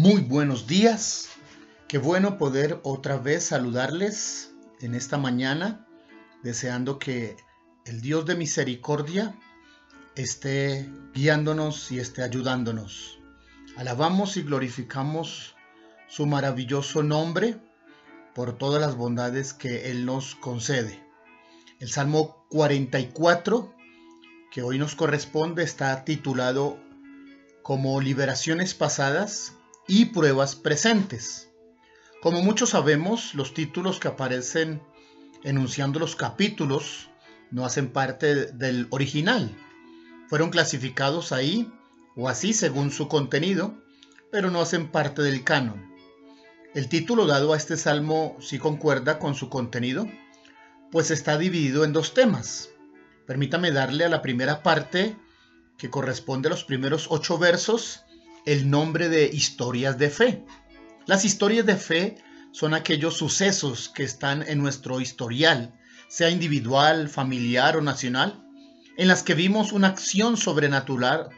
Muy buenos días. Qué bueno poder otra vez saludarles en esta mañana, deseando que el Dios de misericordia esté guiándonos y esté ayudándonos. Alabamos y glorificamos su maravilloso nombre por todas las bondades que Él nos concede. El Salmo 44, que hoy nos corresponde, está titulado como Liberaciones Pasadas y pruebas presentes. Como muchos sabemos, los títulos que aparecen enunciando los capítulos no hacen parte del original. Fueron clasificados ahí o así según su contenido, pero no hacen parte del canon. El título dado a este salmo sí concuerda con su contenido, pues está dividido en dos temas. Permítame darle a la primera parte, que corresponde a los primeros ocho versos, el nombre de historias de fe. Las historias de fe son aquellos sucesos que están en nuestro historial, sea individual, familiar o nacional, en las que vimos una acción sobrenatural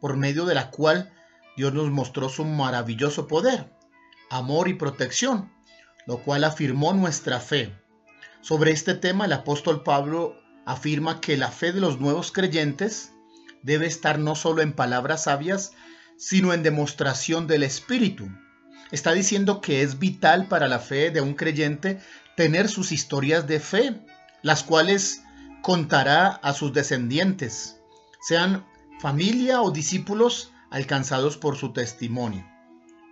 por medio de la cual Dios nos mostró su maravilloso poder, amor y protección, lo cual afirmó nuestra fe. Sobre este tema el apóstol Pablo afirma que la fe de los nuevos creyentes debe estar no solo en palabras sabias, sino en demostración del Espíritu. Está diciendo que es vital para la fe de un creyente tener sus historias de fe, las cuales contará a sus descendientes, sean familia o discípulos alcanzados por su testimonio.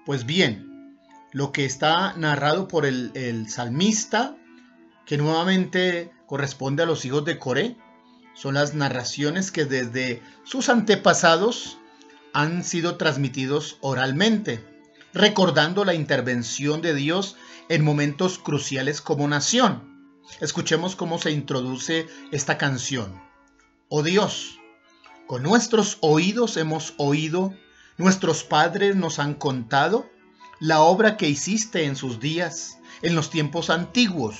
Pues bien, lo que está narrado por el, el salmista, que nuevamente corresponde a los hijos de Coré, son las narraciones que desde sus antepasados han sido transmitidos oralmente, recordando la intervención de Dios en momentos cruciales como nación. Escuchemos cómo se introduce esta canción. Oh Dios, con nuestros oídos hemos oído, nuestros padres nos han contado la obra que hiciste en sus días, en los tiempos antiguos.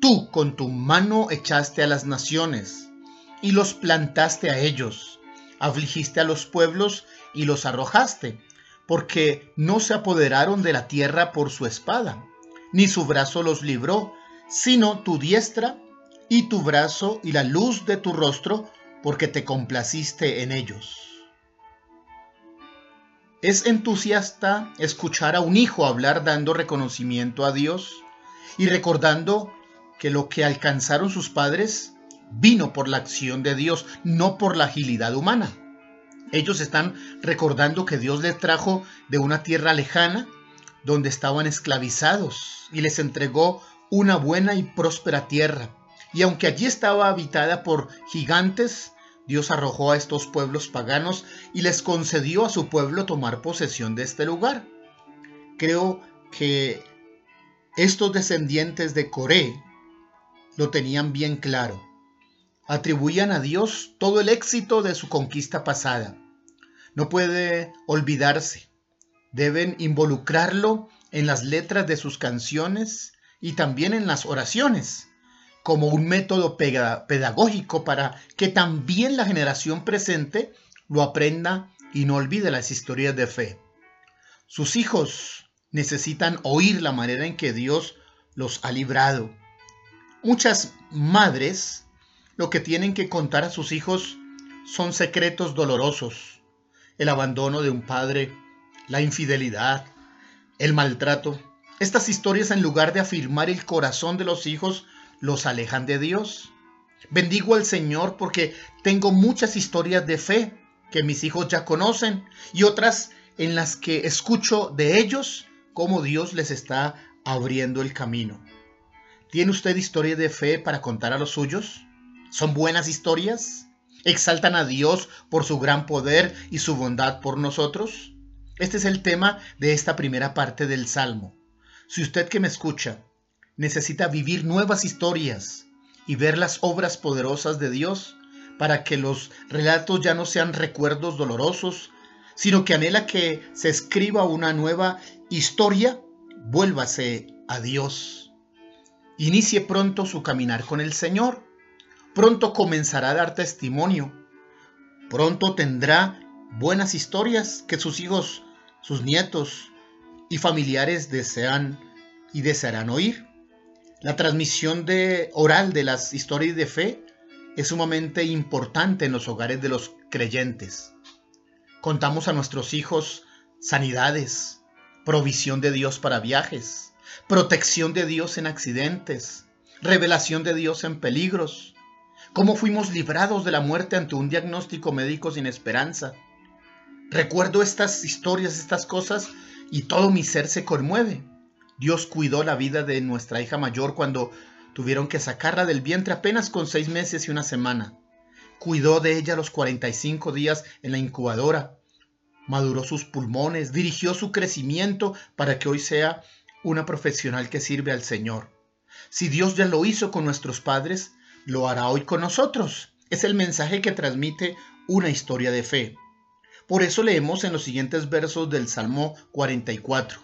Tú con tu mano echaste a las naciones y los plantaste a ellos afligiste a los pueblos y los arrojaste, porque no se apoderaron de la tierra por su espada, ni su brazo los libró, sino tu diestra y tu brazo y la luz de tu rostro, porque te complaciste en ellos. Es entusiasta escuchar a un hijo hablar dando reconocimiento a Dios y recordando que lo que alcanzaron sus padres vino por la acción de Dios, no por la agilidad humana. Ellos están recordando que Dios les trajo de una tierra lejana donde estaban esclavizados y les entregó una buena y próspera tierra. Y aunque allí estaba habitada por gigantes, Dios arrojó a estos pueblos paganos y les concedió a su pueblo tomar posesión de este lugar. Creo que estos descendientes de Coré lo tenían bien claro atribuían a Dios todo el éxito de su conquista pasada. No puede olvidarse. Deben involucrarlo en las letras de sus canciones y también en las oraciones, como un método pedagógico para que también la generación presente lo aprenda y no olvide las historias de fe. Sus hijos necesitan oír la manera en que Dios los ha librado. Muchas madres lo que tienen que contar a sus hijos son secretos dolorosos, el abandono de un padre, la infidelidad, el maltrato. Estas historias en lugar de afirmar el corazón de los hijos, los alejan de Dios. Bendigo al Señor porque tengo muchas historias de fe que mis hijos ya conocen y otras en las que escucho de ellos cómo Dios les está abriendo el camino. ¿Tiene usted historia de fe para contar a los suyos? ¿Son buenas historias? ¿Exaltan a Dios por su gran poder y su bondad por nosotros? Este es el tema de esta primera parte del Salmo. Si usted que me escucha necesita vivir nuevas historias y ver las obras poderosas de Dios para que los relatos ya no sean recuerdos dolorosos, sino que anhela que se escriba una nueva historia, vuélvase a Dios. Inicie pronto su caminar con el Señor pronto comenzará a dar testimonio, pronto tendrá buenas historias que sus hijos sus nietos y familiares desean y desearán oír. La transmisión de oral de las historias de fe es sumamente importante en los hogares de los creyentes. Contamos a nuestros hijos sanidades, provisión de Dios para viajes, protección de Dios en accidentes, revelación de Dios en peligros, cómo fuimos librados de la muerte ante un diagnóstico médico sin esperanza. Recuerdo estas historias, estas cosas, y todo mi ser se conmueve. Dios cuidó la vida de nuestra hija mayor cuando tuvieron que sacarla del vientre apenas con seis meses y una semana. Cuidó de ella los 45 días en la incubadora. Maduró sus pulmones, dirigió su crecimiento para que hoy sea una profesional que sirve al Señor. Si Dios ya lo hizo con nuestros padres, lo hará hoy con nosotros. Es el mensaje que transmite una historia de fe. Por eso leemos en los siguientes versos del Salmo 44.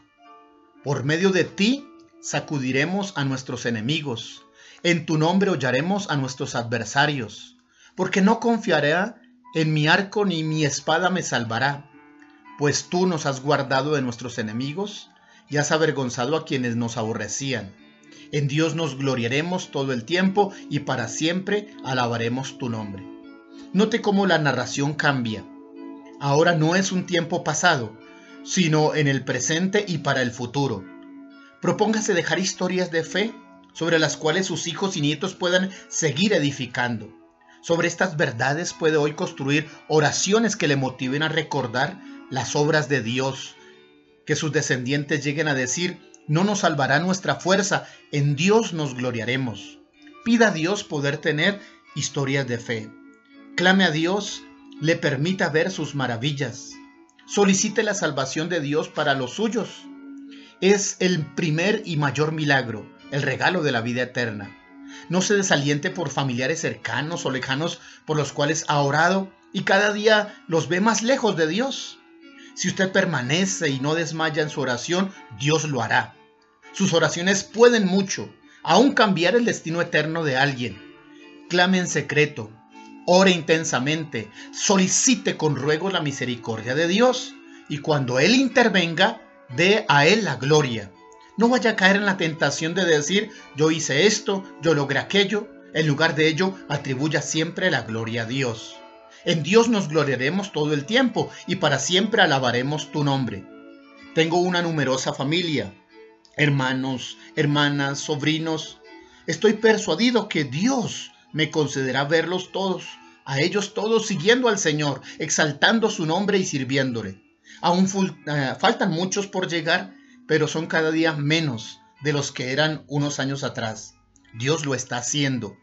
Por medio de ti sacudiremos a nuestros enemigos, en tu nombre hollaremos a nuestros adversarios, porque no confiaré en mi arco ni mi espada me salvará, pues tú nos has guardado de nuestros enemigos y has avergonzado a quienes nos aborrecían. En Dios nos gloriaremos todo el tiempo y para siempre alabaremos tu nombre. Note cómo la narración cambia. Ahora no es un tiempo pasado, sino en el presente y para el futuro. Propóngase dejar historias de fe sobre las cuales sus hijos y nietos puedan seguir edificando. Sobre estas verdades puede hoy construir oraciones que le motiven a recordar las obras de Dios, que sus descendientes lleguen a decir, no nos salvará nuestra fuerza, en Dios nos gloriaremos. Pida a Dios poder tener historias de fe. Clame a Dios, le permita ver sus maravillas. Solicite la salvación de Dios para los suyos. Es el primer y mayor milagro, el regalo de la vida eterna. No se desaliente por familiares cercanos o lejanos por los cuales ha orado y cada día los ve más lejos de Dios. Si usted permanece y no desmaya en su oración, Dios lo hará. Sus oraciones pueden mucho, aún cambiar el destino eterno de alguien. Clame en secreto, ore intensamente, solicite con ruego la misericordia de Dios y cuando Él intervenga, dé a Él la gloria. No vaya a caer en la tentación de decir, yo hice esto, yo logré aquello. En lugar de ello, atribuya siempre la gloria a Dios. En Dios nos gloriaremos todo el tiempo y para siempre alabaremos tu nombre. Tengo una numerosa familia, hermanos, hermanas, sobrinos. Estoy persuadido que Dios me concederá verlos todos, a ellos todos siguiendo al Señor, exaltando su nombre y sirviéndole. Aún eh, faltan muchos por llegar, pero son cada día menos de los que eran unos años atrás. Dios lo está haciendo.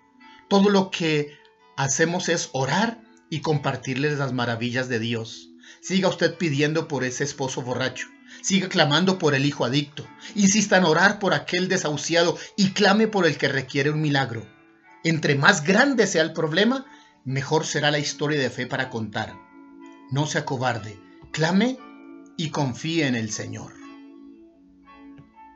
Todo lo que hacemos es orar y compartirles las maravillas de Dios. Siga usted pidiendo por ese esposo borracho. Siga clamando por el hijo adicto. Insista en orar por aquel desahuciado y clame por el que requiere un milagro. Entre más grande sea el problema, mejor será la historia de fe para contar. No sea cobarde, clame y confíe en el Señor.